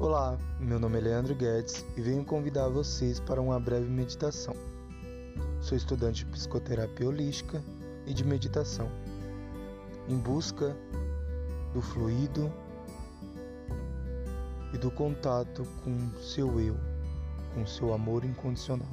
Olá, meu nome é Leandro Guedes e venho convidar vocês para uma breve meditação. Sou estudante de psicoterapia holística e de meditação, em busca do fluido e do contato com seu eu, com seu amor incondicional.